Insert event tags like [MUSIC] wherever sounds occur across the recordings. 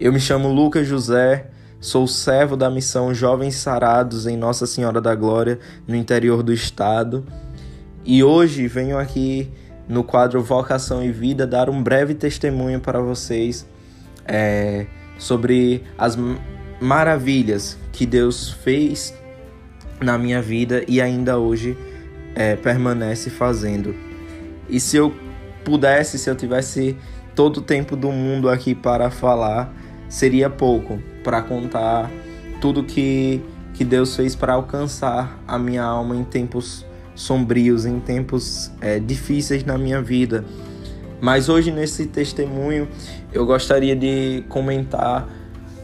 Eu me chamo Lucas José, sou servo da missão Jovens Sarados em Nossa Senhora da Glória, no interior do estado. E hoje venho aqui no quadro Vocação e Vida dar um breve testemunho para vocês é, sobre as maravilhas que Deus fez na minha vida e ainda hoje é, permanece fazendo. E se eu pudesse, se eu tivesse todo o tempo do mundo aqui para falar, seria pouco para contar tudo que, que Deus fez para alcançar a minha alma em tempos sombrios, em tempos é, difíceis na minha vida. Mas hoje, nesse testemunho, eu gostaria de comentar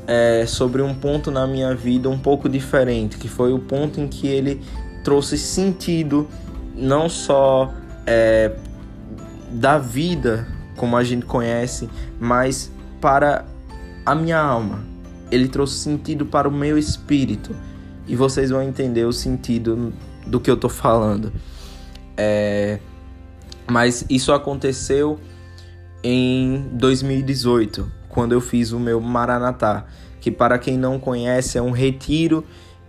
é, sobre um ponto na minha vida um pouco diferente, que foi o ponto em que ele trouxe sentido não só é, da vida como a gente conhece, mas para a minha alma. Ele trouxe sentido para o meu espírito e vocês vão entender o sentido do que eu tô falando. É, mas isso aconteceu em 2018, quando eu fiz o meu Maranatá, que para quem não conhece é um retiro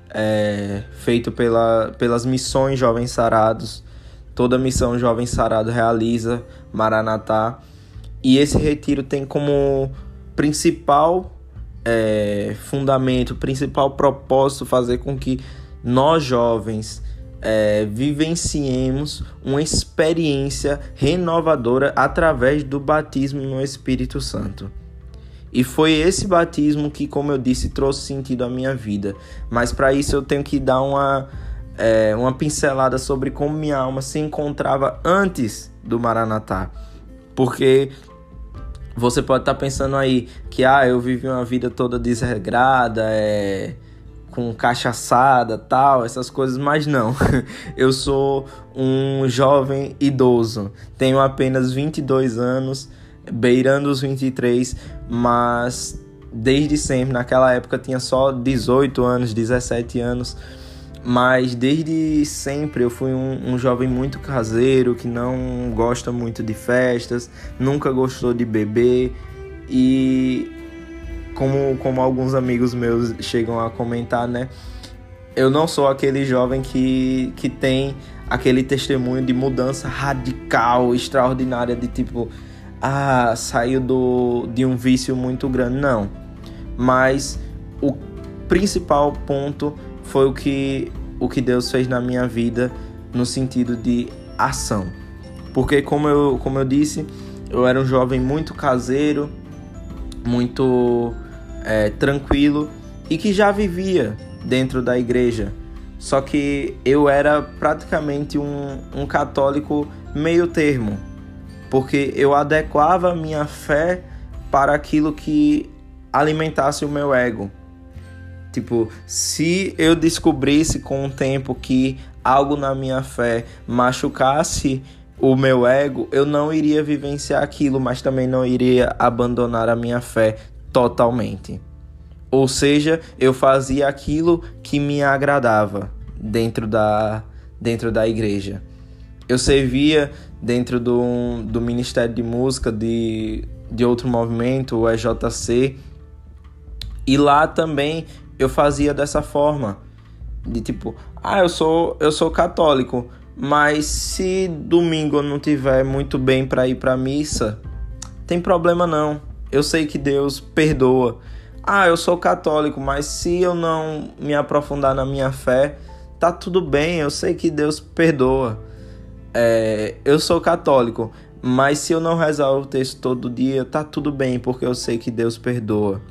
é, feito pela, pelas missões Jovens Sarados. Toda missão Jovem Sarado realiza Maranatá. E esse retiro tem como principal é, fundamento, principal propósito fazer com que nós jovens é, vivenciemos uma experiência renovadora através do batismo no Espírito Santo. E foi esse batismo que, como eu disse, trouxe sentido à minha vida. Mas para isso eu tenho que dar uma, é, uma pincelada sobre como minha alma se encontrava antes do Maranatá. Porque você pode estar tá pensando aí que ah, eu vivi uma vida toda desregrada, é, com cachaçada, tal, essas coisas, mas não. [LAUGHS] Eu sou um jovem idoso, tenho apenas 22 anos beirando os 23, mas desde sempre, naquela época tinha só 18 anos, 17 anos, mas desde sempre eu fui um, um, jovem muito caseiro, que não gosta muito de festas, nunca gostou de beber e como, como alguns amigos meus chegam a comentar, né? Eu não sou aquele jovem que, que tem aquele testemunho de mudança radical, extraordinária, de tipo, ah, saiu do, de um vício muito grande. Não. Mas o principal ponto foi o que, o que Deus fez na minha vida no sentido de ação. Porque, como eu, como eu disse, eu era um jovem muito caseiro, muito é, tranquilo e que já vivia dentro da igreja. Só que eu era praticamente um, um católico meio termo porque eu adequava minha fé para aquilo que alimentasse o meu ego. Tipo, se eu descobrisse com o tempo que algo na minha fé machucasse o meu ego, eu não iria vivenciar aquilo, mas também não iria abandonar a minha fé totalmente. Ou seja, eu fazia aquilo que me agradava dentro da, dentro da igreja. Eu servia dentro do, do Ministério de Música de, de outro movimento, o EJC. E lá também eu fazia dessa forma. De tipo, ah, eu sou, eu sou católico, mas se domingo eu não tiver muito bem para ir para missa, tem problema não. Eu sei que Deus perdoa. Ah, eu sou católico, mas se eu não me aprofundar na minha fé, tá tudo bem. Eu sei que Deus perdoa é, eu sou católico, mas se eu não rezar o texto todo dia, tá tudo bem, porque eu sei que Deus perdoa.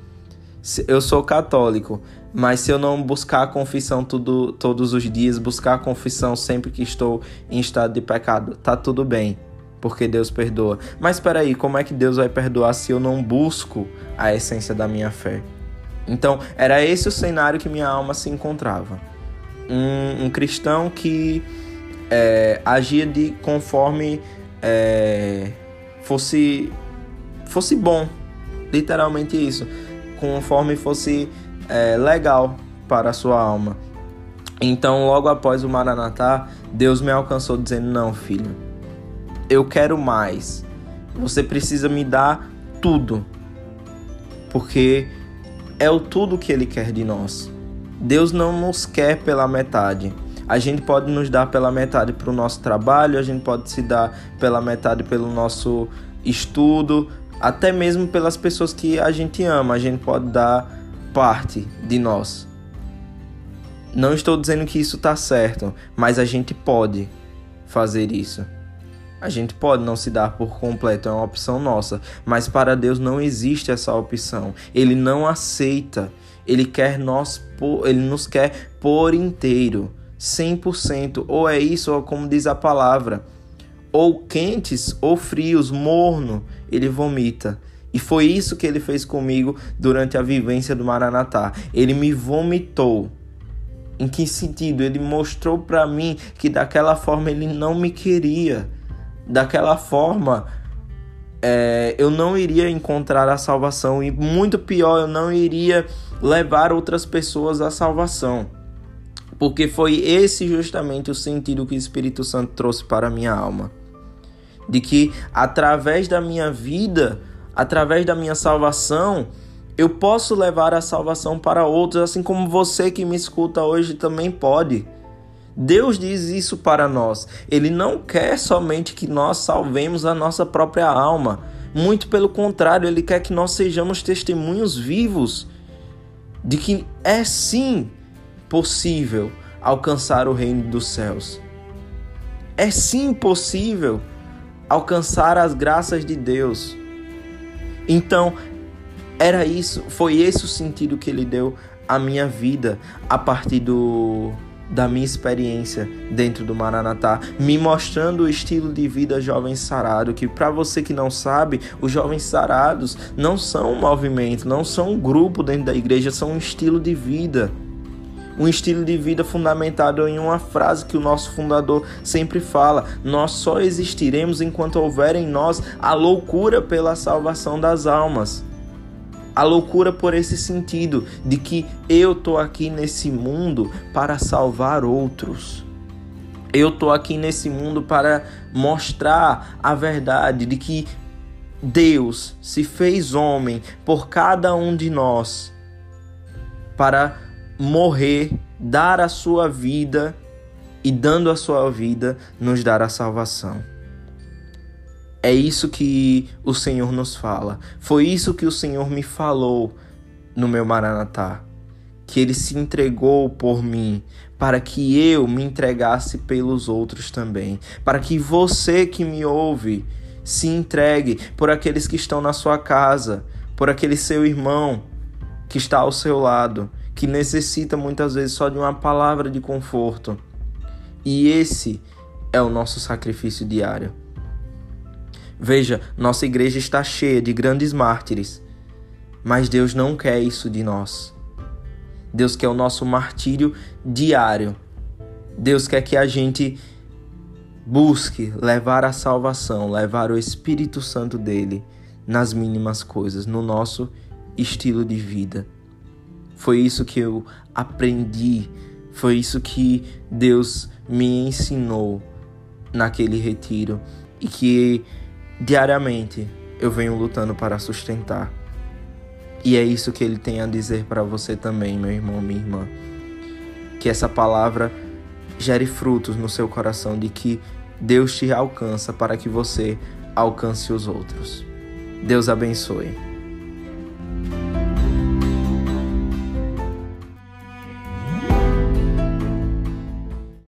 Eu sou católico, mas se eu não buscar a confissão tudo, todos os dias, buscar a confissão sempre que estou em estado de pecado, tá tudo bem, porque Deus perdoa. Mas espera aí, como é que Deus vai perdoar se eu não busco a essência da minha fé? Então, era esse o cenário que minha alma se encontrava. Um, um cristão que é, agia de conforme é, fosse fosse bom, literalmente isso, conforme fosse é, legal para a sua alma. Então, logo após o Maranatá, Deus me alcançou dizendo: Não, filho, eu quero mais. Você precisa me dar tudo. porque é o tudo que Ele quer de nós. Deus não nos quer pela metade. A gente pode nos dar pela metade para o nosso trabalho, a gente pode se dar pela metade pelo nosso estudo, até mesmo pelas pessoas que a gente ama, a gente pode dar parte de nós. Não estou dizendo que isso está certo, mas a gente pode fazer isso. A gente pode não se dar por completo, é uma opção nossa, mas para Deus não existe essa opção. Ele não aceita. Ele quer nós, ele nos quer por inteiro, 100%, ou é isso ou como diz a palavra, ou quentes ou frios, morno, ele vomita. E foi isso que ele fez comigo durante a vivência do Maranatá. Ele me vomitou. Em que sentido? Ele mostrou para mim que daquela forma ele não me queria daquela forma é, eu não iria encontrar a salvação e muito pior, eu não iria levar outras pessoas à salvação. Porque foi esse justamente o sentido que o Espírito Santo trouxe para a minha alma. De que através da minha vida, através da minha salvação, eu posso levar a salvação para outros, assim como você que me escuta hoje também pode. Deus diz isso para nós. Ele não quer somente que nós salvemos a nossa própria alma. Muito pelo contrário, ele quer que nós sejamos testemunhos vivos de que é sim possível alcançar o reino dos céus. É sim possível alcançar as graças de Deus. Então, era isso, foi esse o sentido que ele deu à minha vida a partir do da minha experiência dentro do Maranatá, me mostrando o estilo de vida jovem sarado, que para você que não sabe, os jovens sarados não são um movimento, não são um grupo dentro da igreja, são um estilo de vida. Um estilo de vida fundamentado em uma frase que o nosso fundador sempre fala: Nós só existiremos enquanto houver em nós a loucura pela salvação das almas. A loucura por esse sentido de que eu tô aqui nesse mundo para salvar outros. Eu tô aqui nesse mundo para mostrar a verdade de que Deus se fez homem por cada um de nós para morrer, dar a sua vida e dando a sua vida nos dar a salvação. É isso que o Senhor nos fala. Foi isso que o Senhor me falou no meu Maranatá. Que ele se entregou por mim, para que eu me entregasse pelos outros também. Para que você que me ouve se entregue por aqueles que estão na sua casa, por aquele seu irmão que está ao seu lado, que necessita muitas vezes só de uma palavra de conforto. E esse é o nosso sacrifício diário. Veja, nossa igreja está cheia de grandes mártires, mas Deus não quer isso de nós. Deus quer o nosso martírio diário. Deus quer que a gente busque levar a salvação, levar o Espírito Santo dele nas mínimas coisas, no nosso estilo de vida. Foi isso que eu aprendi, foi isso que Deus me ensinou naquele retiro e que diariamente eu venho lutando para sustentar. E é isso que ele tem a dizer para você também, meu irmão, minha irmã. Que essa palavra gere frutos no seu coração de que Deus te alcança para que você alcance os outros. Deus abençoe.